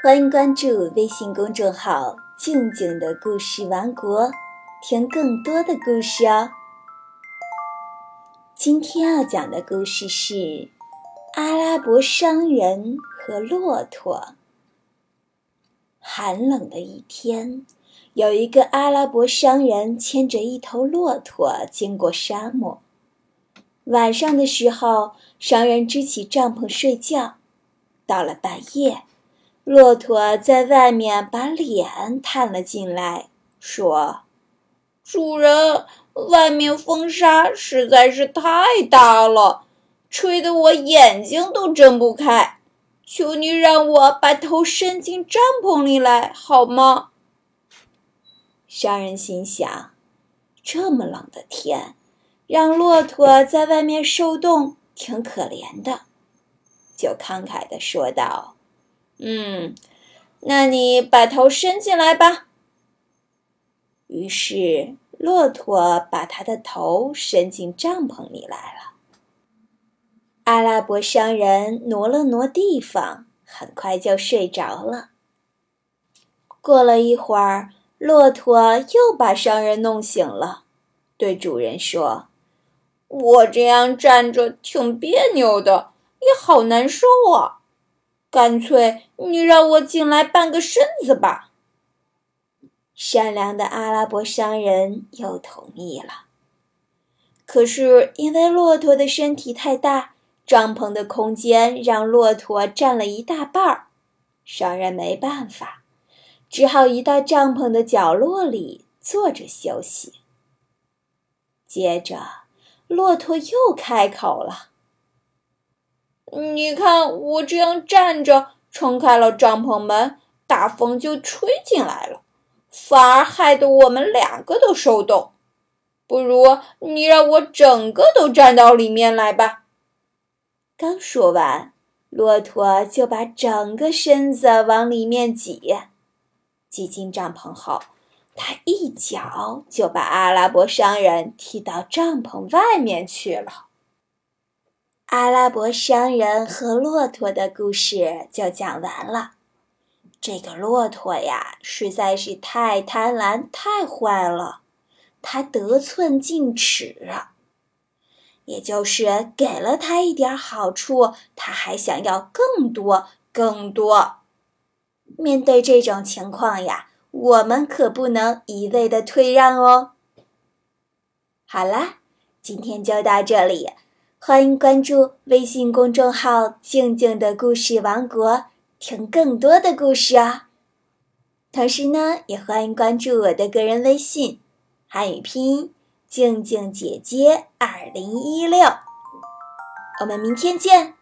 欢迎关注微信公众号“静静的故事王国”，听更多的故事哦。今天要讲的故事是阿拉伯商人和骆驼。寒冷的一天，有一个阿拉伯商人牵着一头骆驼经过沙漠。晚上的时候，商人支起帐篷睡觉。到了半夜。骆驼在外面把脸探了进来，说：“主人，外面风沙实在是太大了，吹得我眼睛都睁不开。求你让我把头伸进帐篷里来，好吗？”商人心想：这么冷的天，让骆驼在外面受冻，挺可怜的，就慷慨地说道。嗯，那你把头伸进来吧。于是，骆驼把他的头伸进帐篷里来了。阿拉伯商人挪了挪地方，很快就睡着了。过了一会儿，骆驼又把商人弄醒了，对主人说：“我这样站着挺别扭的，也好难受啊。”干脆你让我进来半个身子吧。善良的阿拉伯商人又同意了。可是因为骆驼的身体太大，帐篷的空间让骆驼占了一大半儿，商人没办法，只好移到帐篷的角落里坐着休息。接着，骆驼又开口了。你看，我这样站着，撑开了帐篷门，大风就吹进来了，反而害得我们两个都受冻。不如你让我整个都站到里面来吧。刚说完，骆驼就把整个身子往里面挤。挤进帐篷后，他一脚就把阿拉伯商人踢到帐篷外面去了。阿拉伯商人和骆驼的故事就讲完了。这个骆驼呀，实在是太贪婪、太坏了。他得寸进尺，也就是给了他一点好处，他还想要更多、更多。面对这种情况呀，我们可不能一味的退让哦。好啦，今天就到这里。欢迎关注微信公众号“静静的故事王国”，听更多的故事啊！同时呢，也欢迎关注我的个人微信，汉语拼音“静静姐姐二零一六”。我们明天见。